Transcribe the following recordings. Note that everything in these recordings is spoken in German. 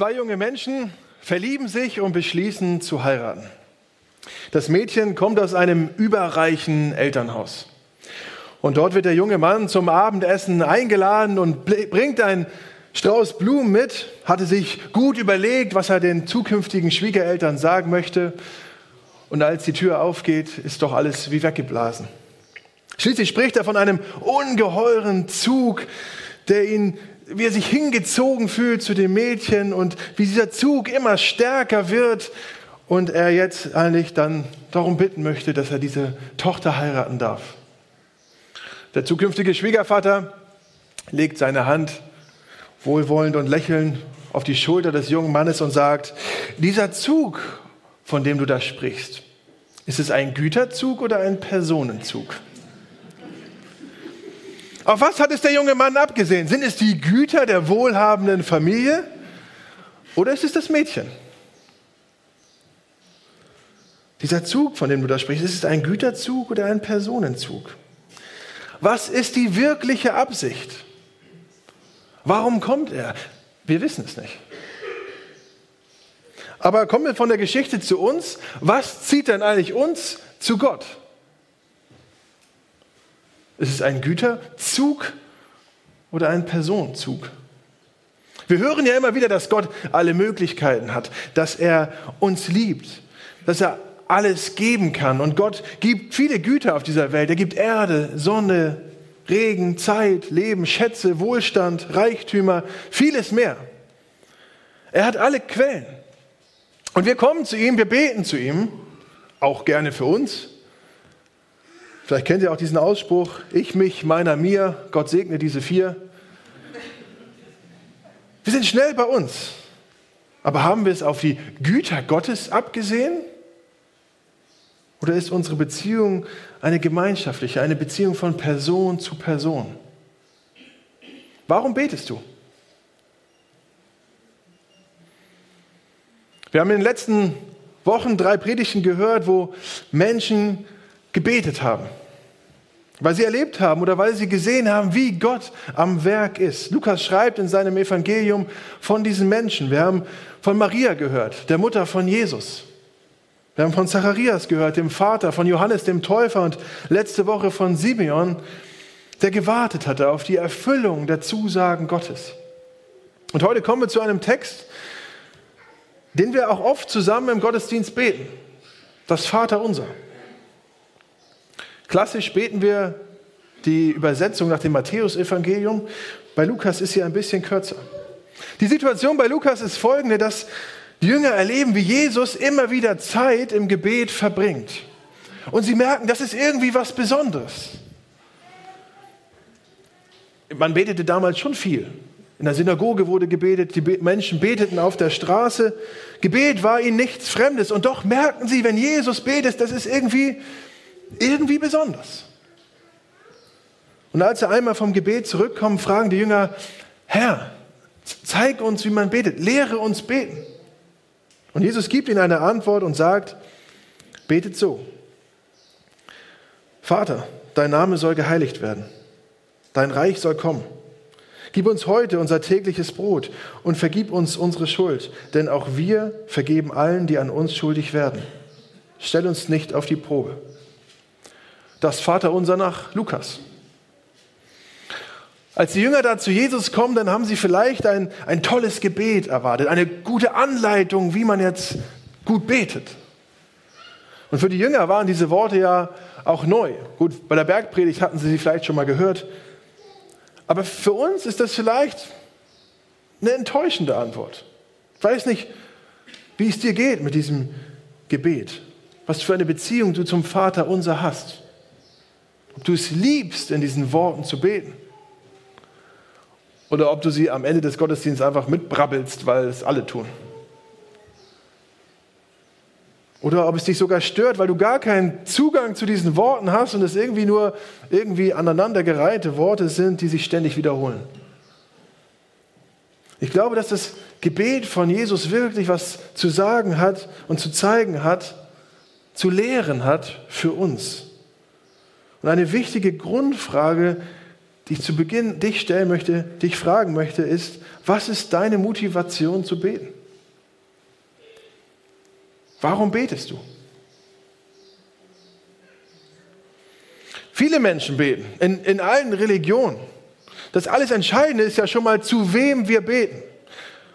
Zwei junge Menschen verlieben sich und beschließen zu heiraten. Das Mädchen kommt aus einem überreichen Elternhaus. Und dort wird der junge Mann zum Abendessen eingeladen und bringt ein Strauß Blumen mit, hatte sich gut überlegt, was er den zukünftigen Schwiegereltern sagen möchte. Und als die Tür aufgeht, ist doch alles wie weggeblasen. Schließlich spricht er von einem ungeheuren Zug, der ihn, wie er sich hingezogen fühlt zu dem Mädchen und wie dieser Zug immer stärker wird und er jetzt eigentlich dann darum bitten möchte, dass er diese Tochter heiraten darf. Der zukünftige Schwiegervater legt seine Hand wohlwollend und lächelnd auf die Schulter des jungen Mannes und sagt, dieser Zug, von dem du da sprichst, ist es ein Güterzug oder ein Personenzug? Auf was hat es der junge Mann abgesehen? Sind es die Güter der wohlhabenden Familie oder ist es das Mädchen? Dieser Zug, von dem du da sprichst, ist es ein Güterzug oder ein Personenzug? Was ist die wirkliche Absicht? Warum kommt er? Wir wissen es nicht. Aber kommen wir von der Geschichte zu uns. Was zieht denn eigentlich uns zu Gott? Ist es ein Güterzug oder ein Personenzug? Wir hören ja immer wieder, dass Gott alle Möglichkeiten hat, dass er uns liebt, dass er alles geben kann. Und Gott gibt viele Güter auf dieser Welt. Er gibt Erde, Sonne, Regen, Zeit, Leben, Schätze, Wohlstand, Reichtümer, vieles mehr. Er hat alle Quellen. Und wir kommen zu ihm, wir beten zu ihm, auch gerne für uns. Vielleicht kennt ihr auch diesen Ausspruch, ich, mich, meiner, mir, Gott segne diese vier. Wir sind schnell bei uns. Aber haben wir es auf die Güter Gottes abgesehen? Oder ist unsere Beziehung eine gemeinschaftliche, eine Beziehung von Person zu Person? Warum betest du? Wir haben in den letzten Wochen drei Predigten gehört, wo Menschen gebetet haben, weil sie erlebt haben oder weil sie gesehen haben, wie Gott am Werk ist. Lukas schreibt in seinem Evangelium von diesen Menschen. Wir haben von Maria gehört, der Mutter von Jesus. Wir haben von Zacharias gehört, dem Vater, von Johannes dem Täufer und letzte Woche von Simeon, der gewartet hatte auf die Erfüllung der Zusagen Gottes. Und heute kommen wir zu einem Text, den wir auch oft zusammen im Gottesdienst beten. Das Vaterunser. Klassisch beten wir die Übersetzung nach dem Matthäusevangelium. Bei Lukas ist sie ein bisschen kürzer. Die Situation bei Lukas ist folgende, dass die Jünger erleben, wie Jesus immer wieder Zeit im Gebet verbringt. Und sie merken, das ist irgendwie was Besonderes. Man betete damals schon viel. In der Synagoge wurde gebetet, die Menschen beteten auf der Straße. Gebet war ihnen nichts Fremdes. Und doch merken sie, wenn Jesus betet, das ist irgendwie, irgendwie besonders. Und als er einmal vom Gebet zurückkommt, fragen die Jünger, Herr, zeig uns, wie man betet, lehre uns beten. Und Jesus gibt ihnen eine Antwort und sagt, betet so. Vater, dein Name soll geheiligt werden. Dein Reich soll kommen. Gib uns heute unser tägliches Brot und vergib uns unsere Schuld, denn auch wir vergeben allen, die an uns schuldig werden. Stell uns nicht auf die Probe. Das Vater unser nach Lukas. Als die Jünger da zu Jesus kommen, dann haben sie vielleicht ein, ein tolles Gebet erwartet, eine gute Anleitung, wie man jetzt gut betet. Und für die Jünger waren diese Worte ja auch neu. Gut, bei der Bergpredigt hatten sie sie vielleicht schon mal gehört. Aber für uns ist das vielleicht eine enttäuschende Antwort. Ich weiß nicht, wie es dir geht mit diesem Gebet. Was für eine Beziehung du zum Vater unser hast. Ob du es liebst, in diesen Worten zu beten oder ob du sie am Ende des Gottesdienstes einfach mitbrabbelst, weil es alle tun. Oder ob es dich sogar stört, weil du gar keinen Zugang zu diesen Worten hast und es irgendwie nur irgendwie aneinandergereihte Worte sind, die sich ständig wiederholen. Ich glaube, dass das Gebet von Jesus wirklich was zu sagen hat und zu zeigen hat, zu lehren hat für uns. Und eine wichtige Grundfrage die ich zu Beginn dich stellen möchte, dich fragen möchte, ist, was ist deine Motivation zu beten? Warum betest du? Viele Menschen beten, in, in allen Religionen. Das alles Entscheidende ist ja schon mal, zu wem wir beten.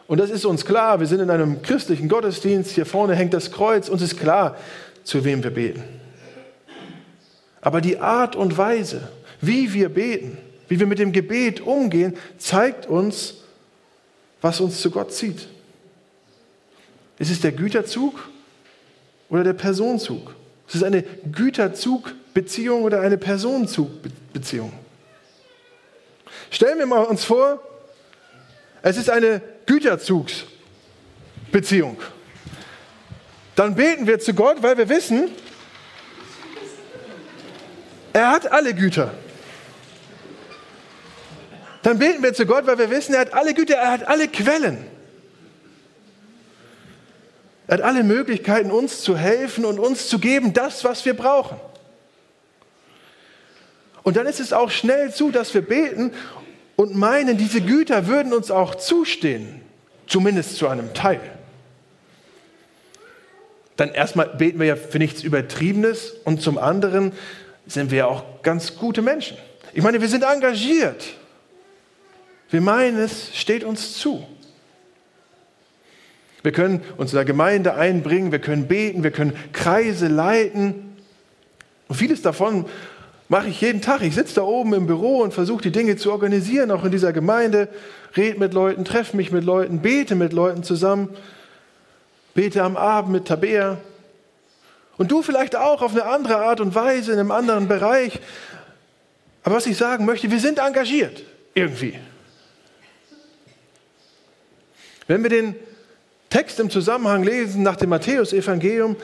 Und das ist uns klar, wir sind in einem christlichen Gottesdienst, hier vorne hängt das Kreuz, uns ist klar, zu wem wir beten. Aber die Art und Weise, wie wir beten, wie wir mit dem Gebet umgehen, zeigt uns, was uns zu Gott zieht. Ist es der Güterzug oder der Personenzug? Ist es eine Güterzugbeziehung oder eine Personenzugbeziehung? Stellen wir mal uns vor, es ist eine Güterzugsbeziehung. Dann beten wir zu Gott, weil wir wissen, er hat alle Güter. Dann beten wir zu Gott, weil wir wissen, er hat alle Güter, er hat alle Quellen. Er hat alle Möglichkeiten, uns zu helfen und uns zu geben, das, was wir brauchen. Und dann ist es auch schnell zu, dass wir beten und meinen, diese Güter würden uns auch zustehen, zumindest zu einem Teil. Dann erstmal beten wir ja für nichts Übertriebenes und zum anderen sind wir auch ganz gute Menschen. Ich meine, wir sind engagiert. Wir meinen, es steht uns zu. Wir können uns in der Gemeinde einbringen, wir können beten, wir können Kreise leiten. Und vieles davon mache ich jeden Tag. Ich sitze da oben im Büro und versuche die Dinge zu organisieren, auch in dieser Gemeinde, rede mit Leuten, treffe mich mit Leuten, bete mit Leuten zusammen, bete am Abend mit Tabea. Und du vielleicht auch auf eine andere Art und Weise, in einem anderen Bereich. Aber was ich sagen möchte, wir sind engagiert irgendwie. Wenn wir den Text im Zusammenhang lesen nach dem Matthäusevangelium,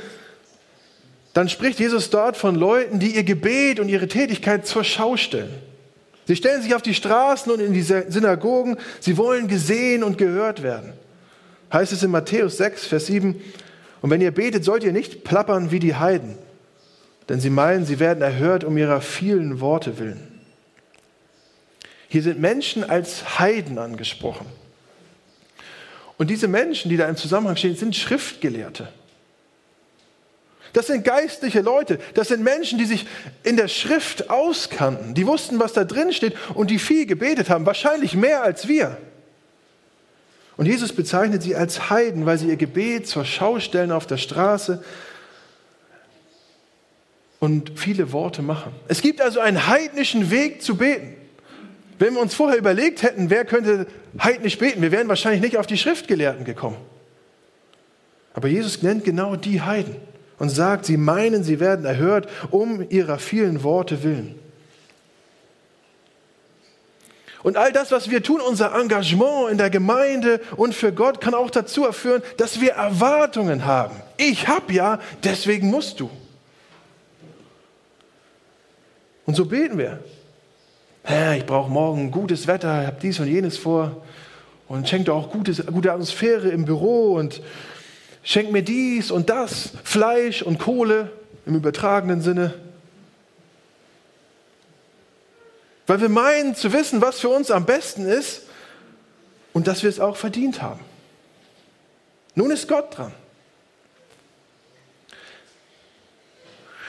dann spricht Jesus dort von Leuten, die ihr Gebet und ihre Tätigkeit zur Schau stellen. Sie stellen sich auf die Straßen und in die Synagogen, sie wollen gesehen und gehört werden. Heißt es in Matthäus 6, Vers 7, und wenn ihr betet, sollt ihr nicht plappern wie die Heiden, denn sie meinen, sie werden erhört um ihrer vielen Worte willen. Hier sind Menschen als Heiden angesprochen. Und diese Menschen, die da im Zusammenhang stehen, sind Schriftgelehrte. Das sind geistliche Leute. Das sind Menschen, die sich in der Schrift auskannten. Die wussten, was da drin steht und die viel gebetet haben. Wahrscheinlich mehr als wir. Und Jesus bezeichnet sie als Heiden, weil sie ihr Gebet zur Schau stellen auf der Straße und viele Worte machen. Es gibt also einen heidnischen Weg zu beten. Wenn wir uns vorher überlegt hätten, wer könnte heidnisch beten, wir wären wahrscheinlich nicht auf die Schriftgelehrten gekommen. Aber Jesus nennt genau die Heiden und sagt, sie meinen, sie werden erhört um ihrer vielen Worte willen. Und all das, was wir tun, unser Engagement in der Gemeinde und für Gott, kann auch dazu führen, dass wir Erwartungen haben. Ich habe ja, deswegen musst du. Und so beten wir. Herr, ich brauche morgen gutes Wetter, ich habe dies und jenes vor. Und schenk doch auch gutes, gute Atmosphäre im Büro und schenk mir dies und das, Fleisch und Kohle im übertragenen Sinne. Weil wir meinen zu wissen, was für uns am besten ist und dass wir es auch verdient haben. Nun ist Gott dran.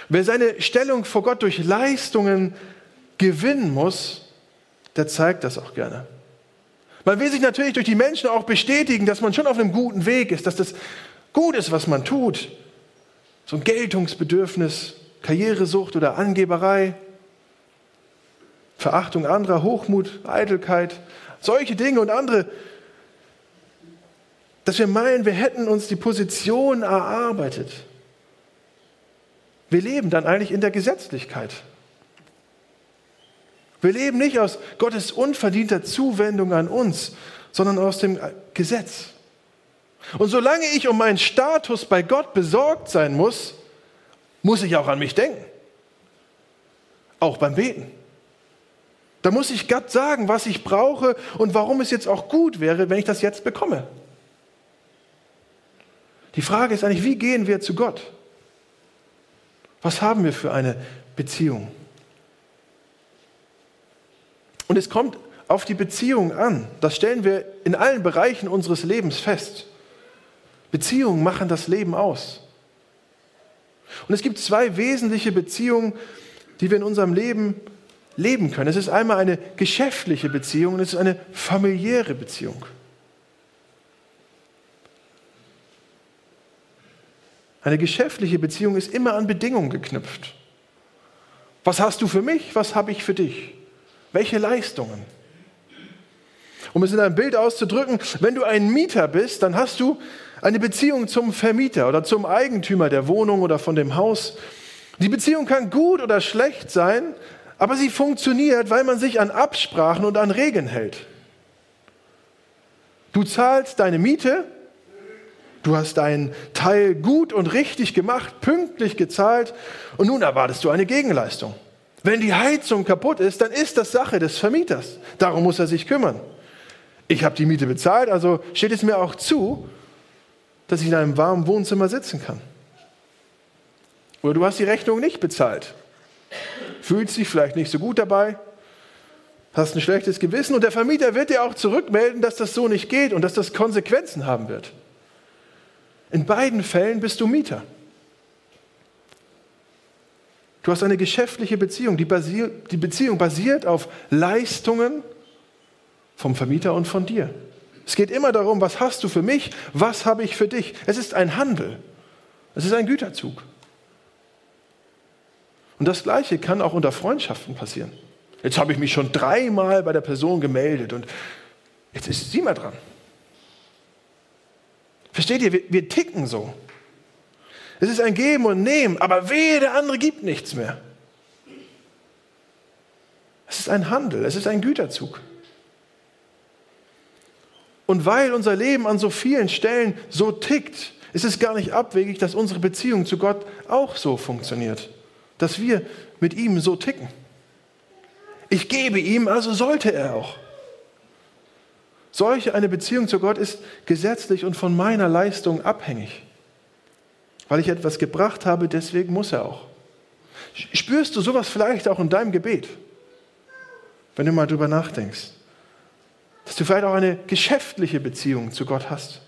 Wer seine Stellung vor Gott durch Leistungen gewinnen muss, der zeigt das auch gerne. Man will sich natürlich durch die Menschen auch bestätigen, dass man schon auf einem guten Weg ist, dass das gut ist, was man tut. So ein Geltungsbedürfnis, Karrieresucht oder Angeberei, Verachtung anderer, Hochmut, Eitelkeit, solche Dinge und andere, dass wir meinen, wir hätten uns die Position erarbeitet. Wir leben dann eigentlich in der Gesetzlichkeit. Wir leben nicht aus Gottes unverdienter Zuwendung an uns, sondern aus dem Gesetz. Und solange ich um meinen Status bei Gott besorgt sein muss, muss ich auch an mich denken. Auch beim Beten. Da muss ich Gott sagen, was ich brauche und warum es jetzt auch gut wäre, wenn ich das jetzt bekomme. Die Frage ist eigentlich, wie gehen wir zu Gott? Was haben wir für eine Beziehung? Und es kommt auf die Beziehung an. Das stellen wir in allen Bereichen unseres Lebens fest. Beziehungen machen das Leben aus. Und es gibt zwei wesentliche Beziehungen, die wir in unserem Leben leben können. Es ist einmal eine geschäftliche Beziehung und es ist eine familiäre Beziehung. Eine geschäftliche Beziehung ist immer an Bedingungen geknüpft. Was hast du für mich? Was habe ich für dich? Welche Leistungen? Um es in einem Bild auszudrücken, wenn du ein Mieter bist, dann hast du eine Beziehung zum Vermieter oder zum Eigentümer der Wohnung oder von dem Haus. Die Beziehung kann gut oder schlecht sein, aber sie funktioniert, weil man sich an Absprachen und an Regeln hält. Du zahlst deine Miete, du hast deinen Teil gut und richtig gemacht, pünktlich gezahlt und nun erwartest du eine Gegenleistung. Wenn die Heizung kaputt ist, dann ist das Sache des Vermieters. Darum muss er sich kümmern. Ich habe die Miete bezahlt, also steht es mir auch zu, dass ich in einem warmen Wohnzimmer sitzen kann. Oder du hast die Rechnung nicht bezahlt fühlst dich vielleicht nicht so gut dabei, hast ein schlechtes Gewissen und der Vermieter wird dir auch zurückmelden, dass das so nicht geht und dass das Konsequenzen haben wird. In beiden Fällen bist du Mieter. Du hast eine geschäftliche Beziehung. Die, basiert, die Beziehung basiert auf Leistungen vom Vermieter und von dir. Es geht immer darum, was hast du für mich, was habe ich für dich. Es ist ein Handel. Es ist ein Güterzug. Und das Gleiche kann auch unter Freundschaften passieren. Jetzt habe ich mich schon dreimal bei der Person gemeldet und jetzt ist sie mal dran. Versteht ihr, wir, wir ticken so. Es ist ein Geben und Nehmen, aber wehe, der andere gibt nichts mehr. Es ist ein Handel, es ist ein Güterzug. Und weil unser Leben an so vielen Stellen so tickt, ist es gar nicht abwegig, dass unsere Beziehung zu Gott auch so funktioniert dass wir mit ihm so ticken. Ich gebe ihm, also sollte er auch. Solche eine Beziehung zu Gott ist gesetzlich und von meiner Leistung abhängig. Weil ich etwas gebracht habe, deswegen muss er auch. Spürst du sowas vielleicht auch in deinem Gebet, wenn du mal drüber nachdenkst? Dass du vielleicht auch eine geschäftliche Beziehung zu Gott hast.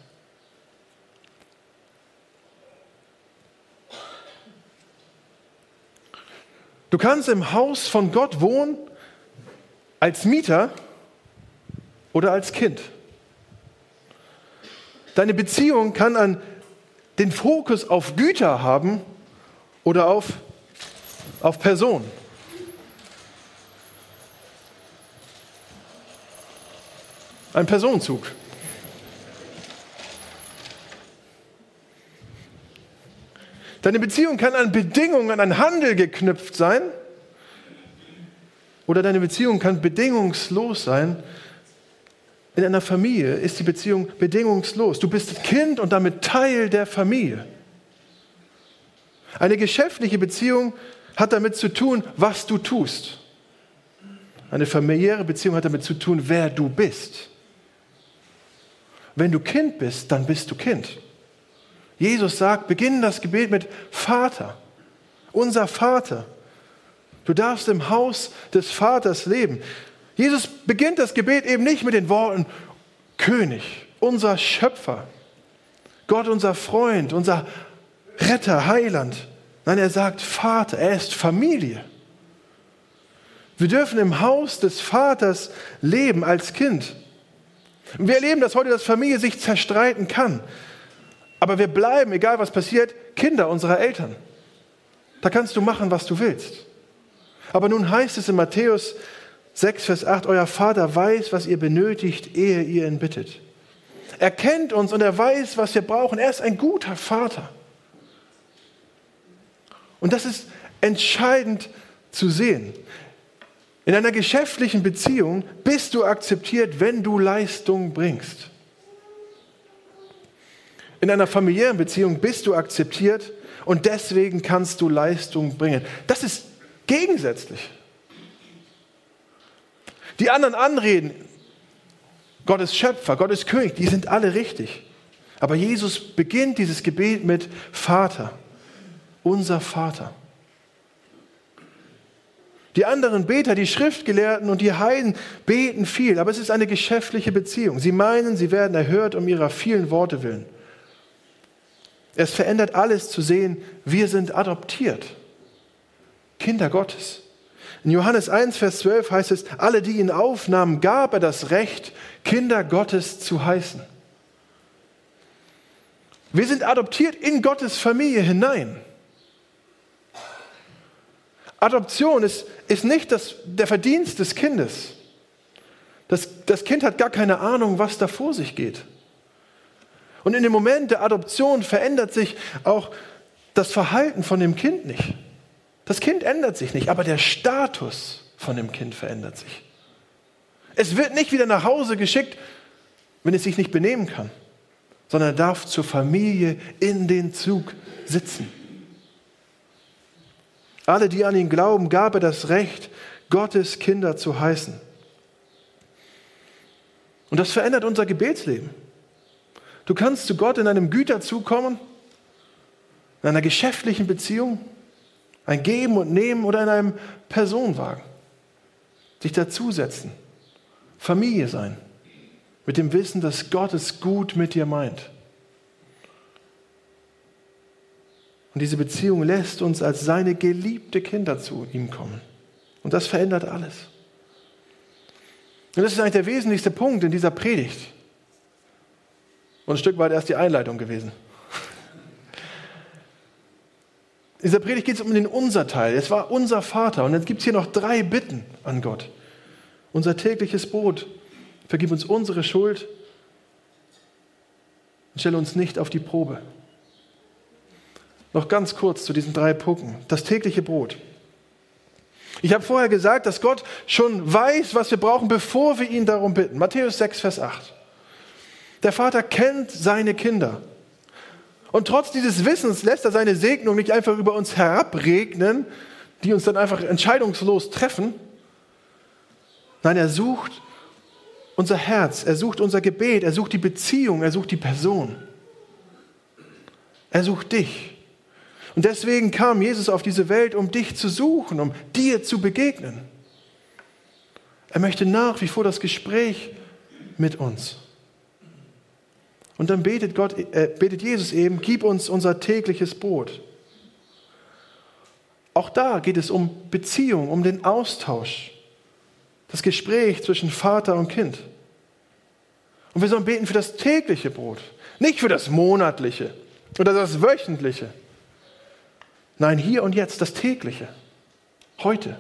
Du kannst im Haus von Gott wohnen als Mieter oder als Kind. Deine Beziehung kann an den Fokus auf Güter haben oder auf, auf Person. Ein Personenzug. Deine Beziehung kann an Bedingungen, an Handel geknüpft sein. Oder deine Beziehung kann bedingungslos sein. In einer Familie ist die Beziehung bedingungslos. Du bist Kind und damit Teil der Familie. Eine geschäftliche Beziehung hat damit zu tun, was du tust. Eine familiäre Beziehung hat damit zu tun, wer du bist. Wenn du Kind bist, dann bist du Kind. Jesus sagt, beginn das Gebet mit Vater, unser Vater. Du darfst im Haus des Vaters leben. Jesus beginnt das Gebet eben nicht mit den Worten König, unser Schöpfer, Gott unser Freund, unser Retter, Heiland. Nein, er sagt Vater, er ist Familie. Wir dürfen im Haus des Vaters leben als Kind. wir erleben, dass heute das Familie sich zerstreiten kann. Aber wir bleiben, egal was passiert, Kinder unserer Eltern. Da kannst du machen, was du willst. Aber nun heißt es in Matthäus 6, Vers 8, euer Vater weiß, was ihr benötigt, ehe ihr ihn bittet. Er kennt uns und er weiß, was wir brauchen. Er ist ein guter Vater. Und das ist entscheidend zu sehen. In einer geschäftlichen Beziehung bist du akzeptiert, wenn du Leistung bringst. In einer familiären Beziehung bist du akzeptiert und deswegen kannst du Leistung bringen. Das ist gegensätzlich. Die anderen Anreden, Gott ist Schöpfer, Gott ist König, die sind alle richtig. Aber Jesus beginnt dieses Gebet mit Vater, unser Vater. Die anderen Beter, die Schriftgelehrten und die Heiden beten viel, aber es ist eine geschäftliche Beziehung. Sie meinen, sie werden erhört um ihrer vielen Worte willen. Es verändert alles zu sehen, wir sind adoptiert. Kinder Gottes. In Johannes 1, Vers 12 heißt es, alle, die ihn aufnahmen, gab er das Recht, Kinder Gottes zu heißen. Wir sind adoptiert in Gottes Familie hinein. Adoption ist, ist nicht das, der Verdienst des Kindes. Das, das Kind hat gar keine Ahnung, was da vor sich geht. Und in dem Moment der Adoption verändert sich auch das Verhalten von dem Kind nicht. Das Kind ändert sich nicht, aber der Status von dem Kind verändert sich. Es wird nicht wieder nach Hause geschickt, wenn es sich nicht benehmen kann, sondern er darf zur Familie in den Zug sitzen. Alle, die an ihn glauben, gab er das Recht, Gottes Kinder zu heißen. Und das verändert unser Gebetsleben. Du kannst zu Gott in einem Güterzug kommen, in einer geschäftlichen Beziehung, ein Geben und Nehmen oder in einem Personenwagen. Sich dazusetzen, Familie sein, mit dem Wissen, dass Gott es gut mit dir meint. Und diese Beziehung lässt uns als seine geliebte Kinder zu ihm kommen. Und das verändert alles. Und das ist eigentlich der wesentlichste Punkt in dieser Predigt. Und ein Stück weit erst die Einleitung gewesen. In dieser Predigt geht es um den Unser-Teil. Es war unser Vater. Und jetzt gibt es hier noch drei Bitten an Gott. Unser tägliches Brot. Vergib uns unsere Schuld und stelle uns nicht auf die Probe. Noch ganz kurz zu diesen drei Punkten. Das tägliche Brot. Ich habe vorher gesagt, dass Gott schon weiß, was wir brauchen, bevor wir ihn darum bitten. Matthäus 6, Vers 8. Der Vater kennt seine Kinder. Und trotz dieses Wissens lässt er seine Segnung nicht einfach über uns herabregnen, die uns dann einfach entscheidungslos treffen. Nein, er sucht unser Herz, er sucht unser Gebet, er sucht die Beziehung, er sucht die Person. Er sucht dich. Und deswegen kam Jesus auf diese Welt, um dich zu suchen, um dir zu begegnen. Er möchte nach wie vor das Gespräch mit uns. Und dann betet, Gott, äh, betet Jesus eben, gib uns unser tägliches Brot. Auch da geht es um Beziehung, um den Austausch, das Gespräch zwischen Vater und Kind. Und wir sollen beten für das tägliche Brot, nicht für das monatliche oder das wöchentliche. Nein, hier und jetzt das tägliche, heute.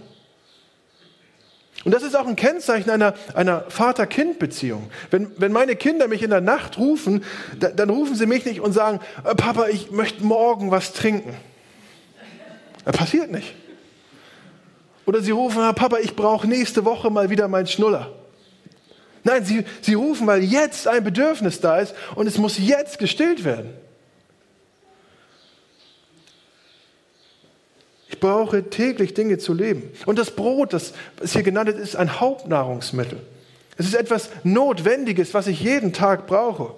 Und das ist auch ein Kennzeichen einer, einer Vater-Kind-Beziehung. Wenn, wenn meine Kinder mich in der Nacht rufen, da, dann rufen sie mich nicht und sagen, äh, Papa, ich möchte morgen was trinken. Das passiert nicht. Oder sie rufen, ah, Papa, ich brauche nächste Woche mal wieder meinen Schnuller. Nein, sie, sie rufen, weil jetzt ein Bedürfnis da ist und es muss jetzt gestillt werden. Brauche täglich Dinge zu leben. Und das Brot, das es hier genannt ist, ist ein Hauptnahrungsmittel. Es ist etwas Notwendiges, was ich jeden Tag brauche.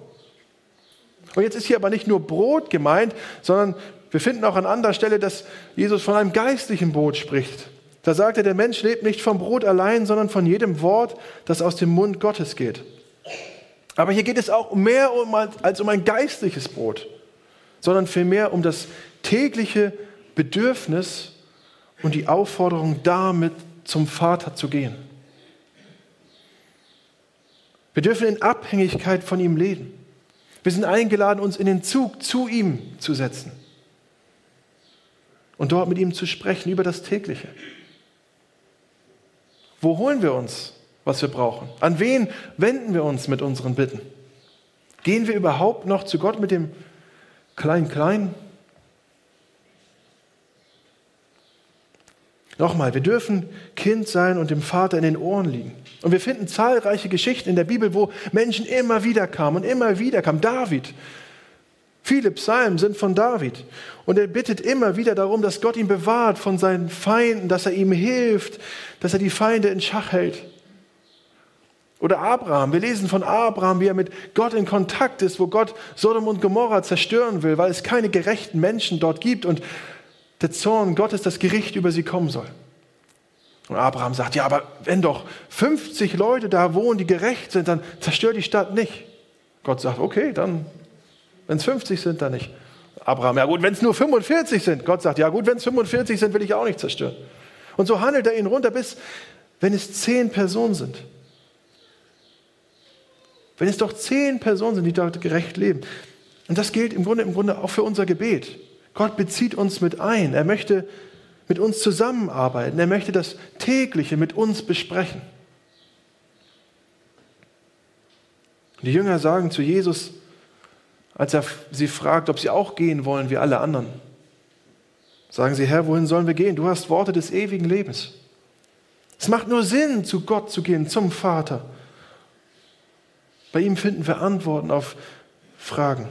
Und jetzt ist hier aber nicht nur Brot gemeint, sondern wir finden auch an anderer Stelle, dass Jesus von einem geistlichen Brot spricht. Da sagt er, der Mensch lebt nicht vom Brot allein, sondern von jedem Wort, das aus dem Mund Gottes geht. Aber hier geht es auch mehr um, als um ein geistliches Brot, sondern vielmehr um das tägliche Bedürfnis und die Aufforderung, damit zum Vater zu gehen. Wir dürfen in Abhängigkeit von ihm leben. Wir sind eingeladen, uns in den Zug zu ihm zu setzen und dort mit ihm zu sprechen über das tägliche. Wo holen wir uns, was wir brauchen? An wen wenden wir uns mit unseren Bitten? Gehen wir überhaupt noch zu Gott mit dem Klein-Klein? Nochmal, wir dürfen Kind sein und dem Vater in den Ohren liegen. Und wir finden zahlreiche Geschichten in der Bibel, wo Menschen immer wieder kamen und immer wieder kamen. David. Viele Psalmen sind von David. Und er bittet immer wieder darum, dass Gott ihn bewahrt von seinen Feinden, dass er ihm hilft, dass er die Feinde in Schach hält. Oder Abraham. Wir lesen von Abraham, wie er mit Gott in Kontakt ist, wo Gott Sodom und Gomorra zerstören will, weil es keine gerechten Menschen dort gibt und der Zorn Gottes, das Gericht über sie kommen soll. Und Abraham sagt, ja, aber wenn doch 50 Leute da wohnen, die gerecht sind, dann zerstört die Stadt nicht. Gott sagt, okay, dann, wenn es 50 sind, dann nicht. Abraham, ja gut, wenn es nur 45 sind. Gott sagt, ja gut, wenn es 45 sind, will ich auch nicht zerstören. Und so handelt er ihn runter, bis wenn es zehn Personen sind. Wenn es doch zehn Personen sind, die dort gerecht leben. Und das gilt im Grunde, im Grunde auch für unser Gebet. Gott bezieht uns mit ein. Er möchte mit uns zusammenarbeiten. Er möchte das tägliche mit uns besprechen. Die Jünger sagen zu Jesus, als er sie fragt, ob sie auch gehen wollen wie alle anderen, sagen sie, Herr, wohin sollen wir gehen? Du hast Worte des ewigen Lebens. Es macht nur Sinn, zu Gott zu gehen, zum Vater. Bei ihm finden wir Antworten auf Fragen.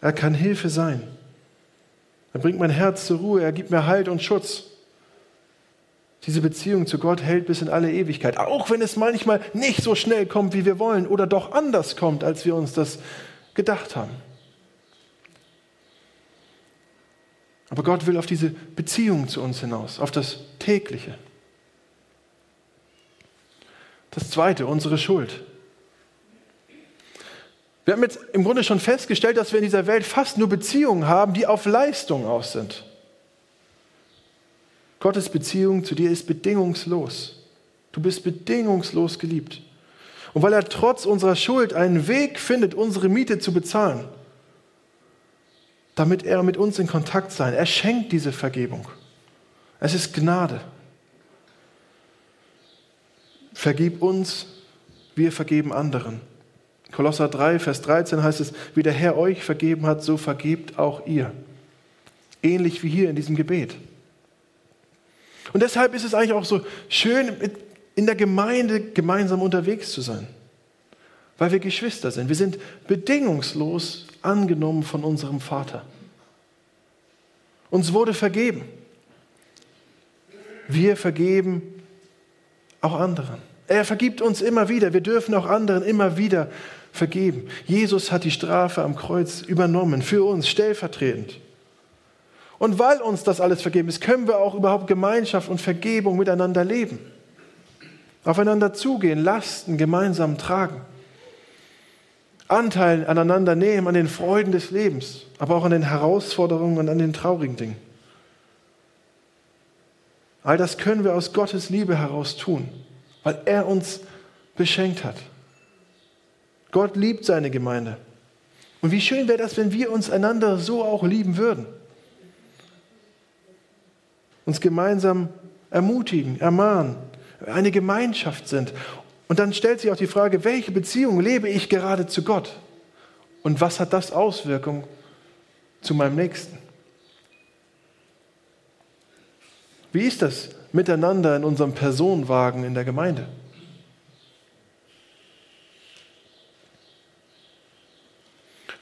Er kann Hilfe sein. Er bringt mein Herz zur Ruhe, er gibt mir Halt und Schutz. Diese Beziehung zu Gott hält bis in alle Ewigkeit, auch wenn es manchmal nicht so schnell kommt, wie wir wollen, oder doch anders kommt, als wir uns das gedacht haben. Aber Gott will auf diese Beziehung zu uns hinaus, auf das tägliche. Das zweite, unsere Schuld. Wir haben jetzt im Grunde schon festgestellt, dass wir in dieser Welt fast nur Beziehungen haben, die auf Leistung aus sind. Gottes Beziehung zu dir ist bedingungslos. Du bist bedingungslos geliebt. Und weil er trotz unserer Schuld einen Weg findet, unsere Miete zu bezahlen, damit er mit uns in Kontakt sein. Er schenkt diese Vergebung. Es ist Gnade. Vergib uns, wir vergeben anderen. Kolosser 3, Vers 13 heißt es, wie der Herr euch vergeben hat, so vergebt auch ihr. Ähnlich wie hier in diesem Gebet. Und deshalb ist es eigentlich auch so schön, in der Gemeinde gemeinsam unterwegs zu sein. Weil wir Geschwister sind. Wir sind bedingungslos angenommen von unserem Vater. Uns wurde vergeben. Wir vergeben auch anderen. Er vergibt uns immer wieder. Wir dürfen auch anderen immer wieder vergeben. Jesus hat die Strafe am Kreuz übernommen, für uns stellvertretend. Und weil uns das alles vergeben ist, können wir auch überhaupt Gemeinschaft und Vergebung miteinander leben. Aufeinander zugehen, Lasten gemeinsam tragen. Anteil aneinander nehmen an den Freuden des Lebens, aber auch an den Herausforderungen und an den traurigen Dingen. All das können wir aus Gottes Liebe heraus tun weil er uns beschenkt hat. Gott liebt seine Gemeinde. Und wie schön wäre das, wenn wir uns einander so auch lieben würden. Uns gemeinsam ermutigen, ermahnen, eine Gemeinschaft sind. Und dann stellt sich auch die Frage, welche Beziehung lebe ich gerade zu Gott? Und was hat das Auswirkungen zu meinem Nächsten? Wie ist das miteinander in unserem Personenwagen in der Gemeinde.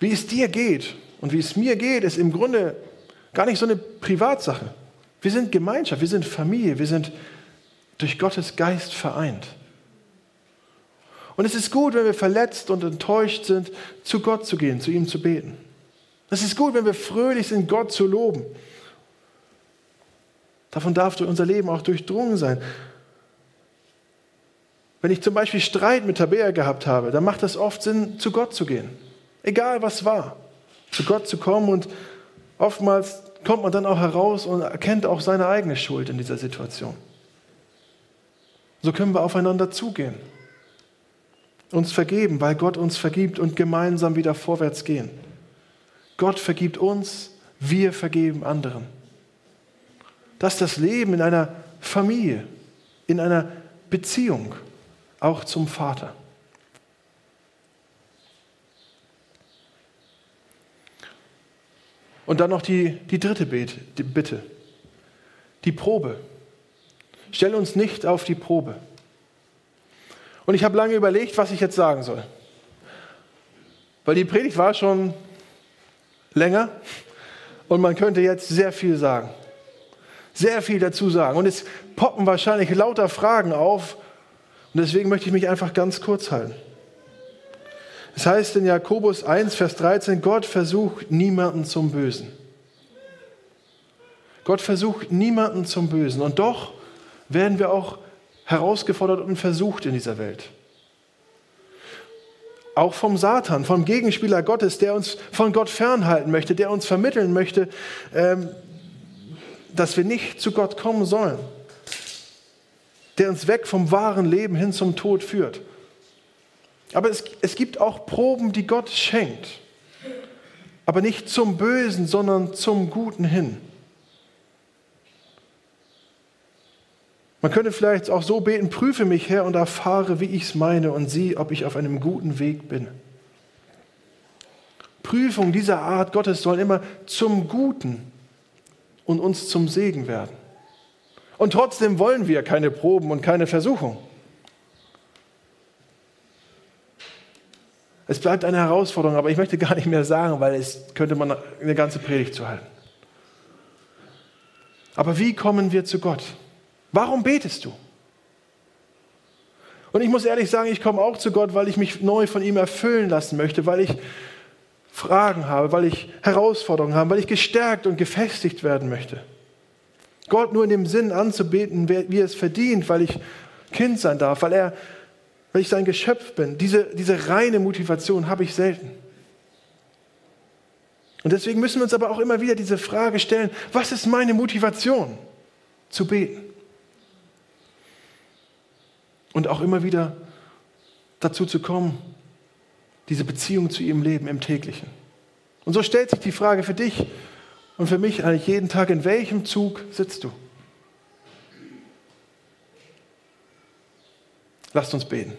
Wie es dir geht und wie es mir geht, ist im Grunde gar nicht so eine Privatsache. Wir sind Gemeinschaft, wir sind Familie, wir sind durch Gottes Geist vereint. Und es ist gut, wenn wir verletzt und enttäuscht sind, zu Gott zu gehen, zu ihm zu beten. Es ist gut, wenn wir fröhlich sind, Gott zu loben Davon darf unser Leben auch durchdrungen sein. Wenn ich zum Beispiel Streit mit Tabea gehabt habe, dann macht es oft Sinn, zu Gott zu gehen. Egal was war. Zu Gott zu kommen und oftmals kommt man dann auch heraus und erkennt auch seine eigene Schuld in dieser Situation. So können wir aufeinander zugehen. Uns vergeben, weil Gott uns vergibt und gemeinsam wieder vorwärts gehen. Gott vergibt uns, wir vergeben anderen. Das ist das Leben in einer Familie, in einer Beziehung, auch zum Vater. Und dann noch die, die dritte Bitte, die Probe. Stell uns nicht auf die Probe. Und ich habe lange überlegt, was ich jetzt sagen soll. Weil die Predigt war schon länger und man könnte jetzt sehr viel sagen sehr viel dazu sagen. Und es poppen wahrscheinlich lauter Fragen auf. Und deswegen möchte ich mich einfach ganz kurz halten. Es heißt in Jakobus 1, Vers 13, Gott versucht niemanden zum Bösen. Gott versucht niemanden zum Bösen. Und doch werden wir auch herausgefordert und versucht in dieser Welt. Auch vom Satan, vom Gegenspieler Gottes, der uns von Gott fernhalten möchte, der uns vermitteln möchte, ähm, dass wir nicht zu Gott kommen sollen, der uns weg vom wahren Leben hin zum Tod führt. Aber es, es gibt auch Proben, die Gott schenkt, aber nicht zum Bösen, sondern zum Guten hin. Man könnte vielleicht auch so beten, prüfe mich her und erfahre, wie ich es meine und sieh, ob ich auf einem guten Weg bin. Prüfungen dieser Art Gottes sollen immer zum Guten und uns zum Segen werden. Und trotzdem wollen wir keine Proben und keine Versuchung. Es bleibt eine Herausforderung, aber ich möchte gar nicht mehr sagen, weil es könnte man eine ganze Predigt zu halten. Aber wie kommen wir zu Gott? Warum betest du? Und ich muss ehrlich sagen, ich komme auch zu Gott, weil ich mich neu von ihm erfüllen lassen möchte, weil ich Fragen habe, weil ich Herausforderungen habe, weil ich gestärkt und gefestigt werden möchte. Gott nur in dem Sinn anzubeten, wie er es verdient, weil ich Kind sein darf, weil, er, weil ich sein Geschöpf bin. Diese, diese reine Motivation habe ich selten. Und deswegen müssen wir uns aber auch immer wieder diese Frage stellen, was ist meine Motivation zu beten? Und auch immer wieder dazu zu kommen, diese Beziehung zu ihrem Leben im täglichen. Und so stellt sich die Frage für dich und für mich eigentlich jeden Tag, in welchem Zug sitzt du? Lasst uns beten.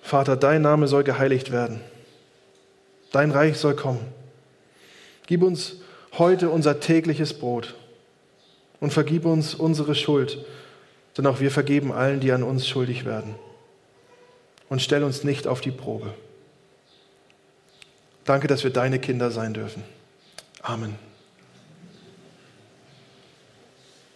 Vater, dein Name soll geheiligt werden. Dein Reich soll kommen. Gib uns heute unser tägliches Brot und vergib uns unsere Schuld, denn auch wir vergeben allen, die an uns schuldig werden. Und stell uns nicht auf die Probe. Danke, dass wir deine Kinder sein dürfen. Amen.